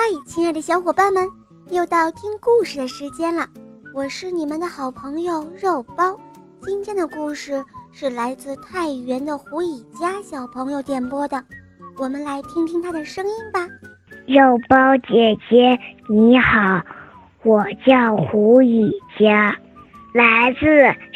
嗨，亲爱的小伙伴们，又到听故事的时间了。我是你们的好朋友肉包。今天的故事是来自太原的胡以佳小朋友点播的，我们来听听他的声音吧。肉包姐姐你好，我叫胡以佳，来自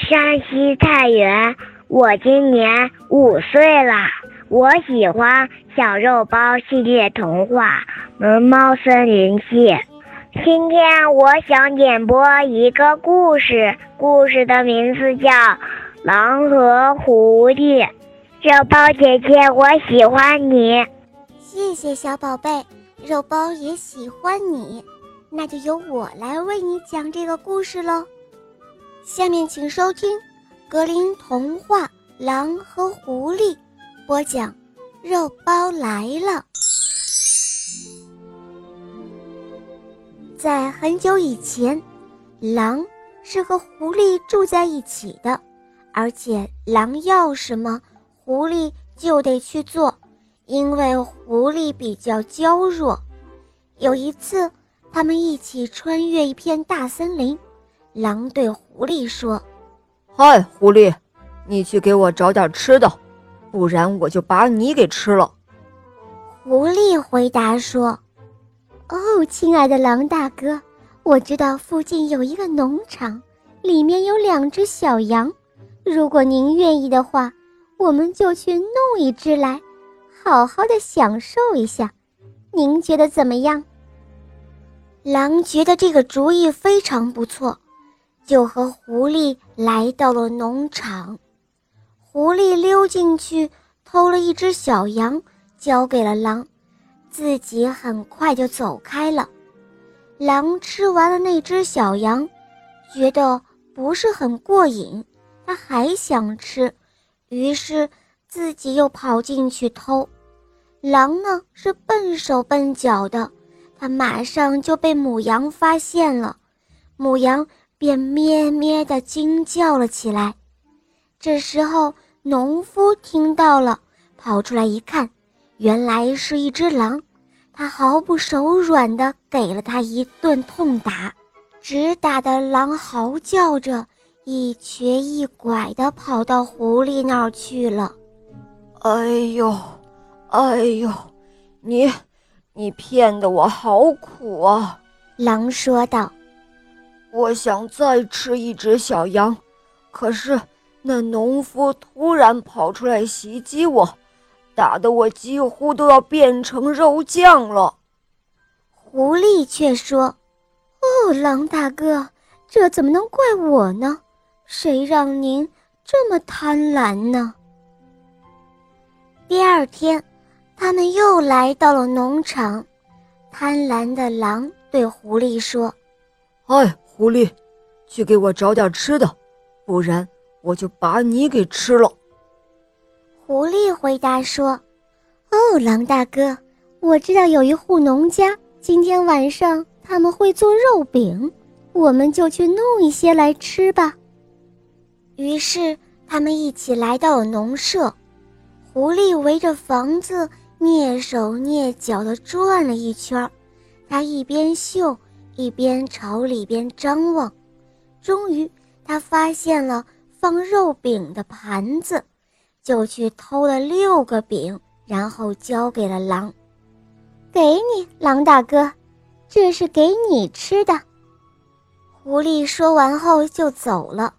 山西太原，我今年五岁啦。我喜欢小肉包系列童话《萌猫森林记》。今天我想点播一个故事，故事的名字叫《狼和狐狸》。肉包姐姐，我喜欢你。谢谢小宝贝，肉包也喜欢你。那就由我来为你讲这个故事喽。下面请收听《格林童话：狼和狐狸》。播讲，肉包来了。在很久以前，狼是和狐狸住在一起的，而且狼要什么，狐狸就得去做，因为狐狸比较娇弱。有一次，他们一起穿越一片大森林，狼对狐狸说：“嗨，狐狸，你去给我找点吃的。”不然我就把你给吃了。”狐狸回答说，“哦，亲爱的狼大哥，我知道附近有一个农场，里面有两只小羊。如果您愿意的话，我们就去弄一只来，好好的享受一下。您觉得怎么样？”狼觉得这个主意非常不错，就和狐狸来到了农场。狐狸溜进去偷了一只小羊，交给了狼，自己很快就走开了。狼吃完了那只小羊，觉得不是很过瘾，他还想吃，于是自己又跑进去偷。狼呢是笨手笨脚的，他马上就被母羊发现了，母羊便咩咩地惊叫了起来。这时候，农夫听到了，跑出来一看，原来是一只狼。他毫不手软地给了他一顿痛打，直打的狼嚎叫着，一瘸一拐地跑到狐狸那儿去了。哎呦，哎呦，你，你骗得我好苦啊！狼说道：“我想再吃一只小羊，可是……”那农夫突然跑出来袭击我，打得我几乎都要变成肉酱了。狐狸却说：“哦，狼大哥，这怎么能怪我呢？谁让您这么贪婪呢？”第二天，他们又来到了农场。贪婪的狼对狐狸说：“哎，狐狸，去给我找点吃的，不然……”我就把你给吃了。”狐狸回答说，“哦，狼大哥，我知道有一户农家，今天晚上他们会做肉饼，我们就去弄一些来吃吧。”于是他们一起来到了农舍。狐狸围着房子蹑手蹑脚地转了一圈，他一边嗅一边朝里边张望，终于他发现了。放肉饼的盘子，就去偷了六个饼，然后交给了狼。给你，狼大哥，这是给你吃的。狐狸说完后就走了。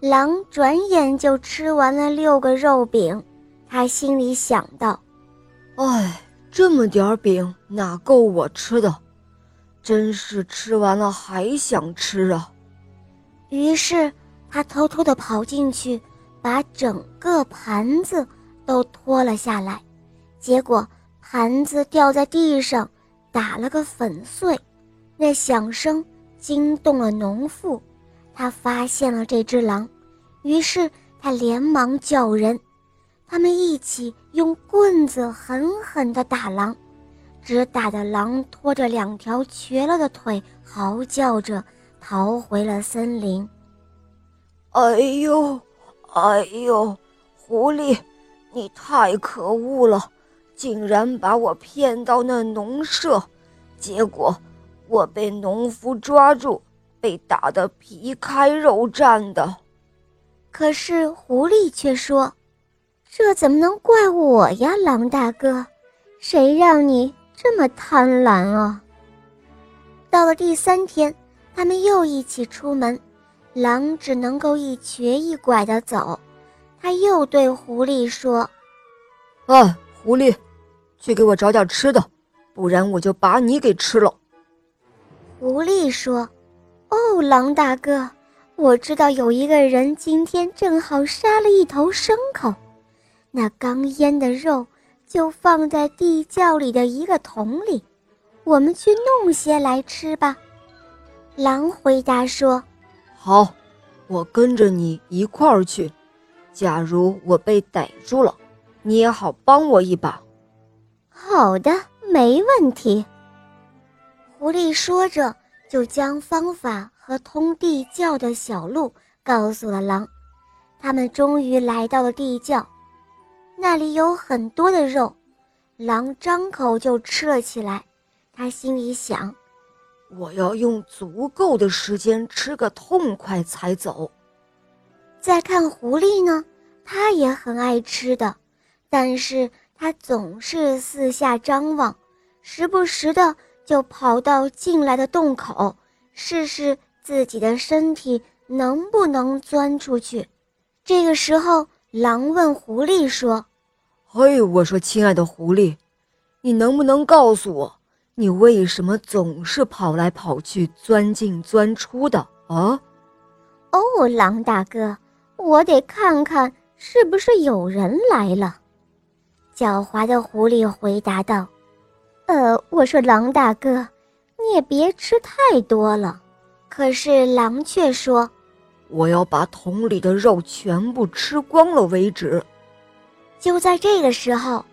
狼转眼就吃完了六个肉饼，他心里想到：“哎，这么点儿饼哪够我吃的？真是吃完了还想吃啊！”于是。他偷偷地跑进去，把整个盘子都拖了下来，结果盘子掉在地上，打了个粉碎。那响声惊动了农妇，他发现了这只狼，于是他连忙叫人，他们一起用棍子狠狠地打狼，只打得狼拖着两条瘸了的腿，嚎叫着逃回了森林。哎呦，哎呦，狐狸，你太可恶了，竟然把我骗到那农舍，结果我被农夫抓住，被打得皮开肉绽的。可是狐狸却说：“这怎么能怪我呀，狼大哥？谁让你这么贪婪啊？”到了第三天，他们又一起出门，狼只能够一瘸一拐地走。他又对狐狸说：“哎，狐狸，去给我找点吃的，不然我就把你给吃了。”狐狸说：“哦，狼大哥。”我知道有一个人今天正好杀了一头牲口，那刚腌的肉就放在地窖里的一个桶里，我们去弄些来吃吧。狼回答说：“好，我跟着你一块儿去。假如我被逮住了，你也好帮我一把。”好的，没问题。狐狸说着，就将方法。和通地窖的小路告诉了狼，他们终于来到了地窖，那里有很多的肉，狼张口就吃了起来。他心里想：“我要用足够的时间吃个痛快才走。”再看狐狸呢，它也很爱吃的，但是它总是四下张望，时不时的就跑到进来的洞口试试。自己的身体能不能钻出去？这个时候，狼问狐狸说：“嘿，我说，亲爱的狐狸，你能不能告诉我，你为什么总是跑来跑去、钻进钻出的啊？”哦，狼大哥，我得看看是不是有人来了。狡猾的狐狸回答道：“呃，我说，狼大哥，你也别吃太多了。”可是狼却说：“我要把桶里的肉全部吃光了为止。”就在这个时候，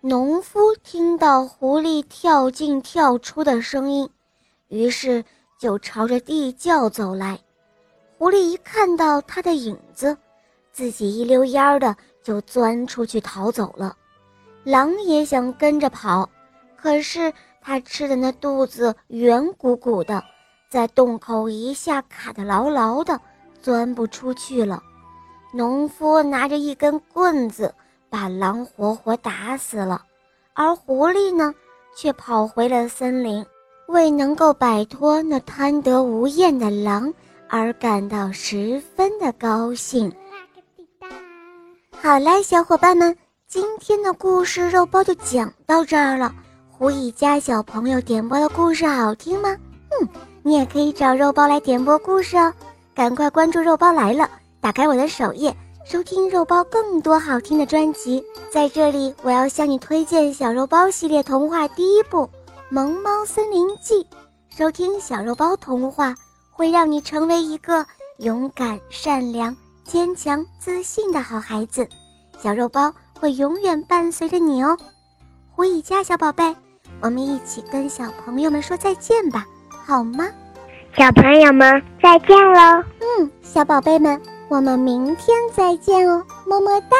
农夫听到狐狸跳进跳出的声音，于是就朝着地窖走来。狐狸一看到他的影子，自己一溜烟儿的就钻出去逃走了。狼也想跟着跑，可是他吃的那肚子圆鼓鼓的。在洞口一下卡得牢牢的，钻不出去了。农夫拿着一根棍子，把狼活活打死了。而狐狸呢，却跑回了森林，为能够摆脱那贪得无厌的狼而感到十分的高兴。好嘞，小伙伴们，今天的故事肉包就讲到这儿了。胡一家小朋友点播的故事好听吗？嗯。你也可以找肉包来点播故事哦，赶快关注肉包来了，打开我的首页，收听肉包更多好听的专辑。在这里，我要向你推荐小肉包系列童话第一部《萌猫森林记》。收听小肉包童话，会让你成为一个勇敢、善良、坚强、自信的好孩子。小肉包会永远伴随着你哦，胡一家小宝贝，我们一起跟小朋友们说再见吧。好吗，小朋友们再见喽！嗯，小宝贝们，我们明天再见哦，么么哒。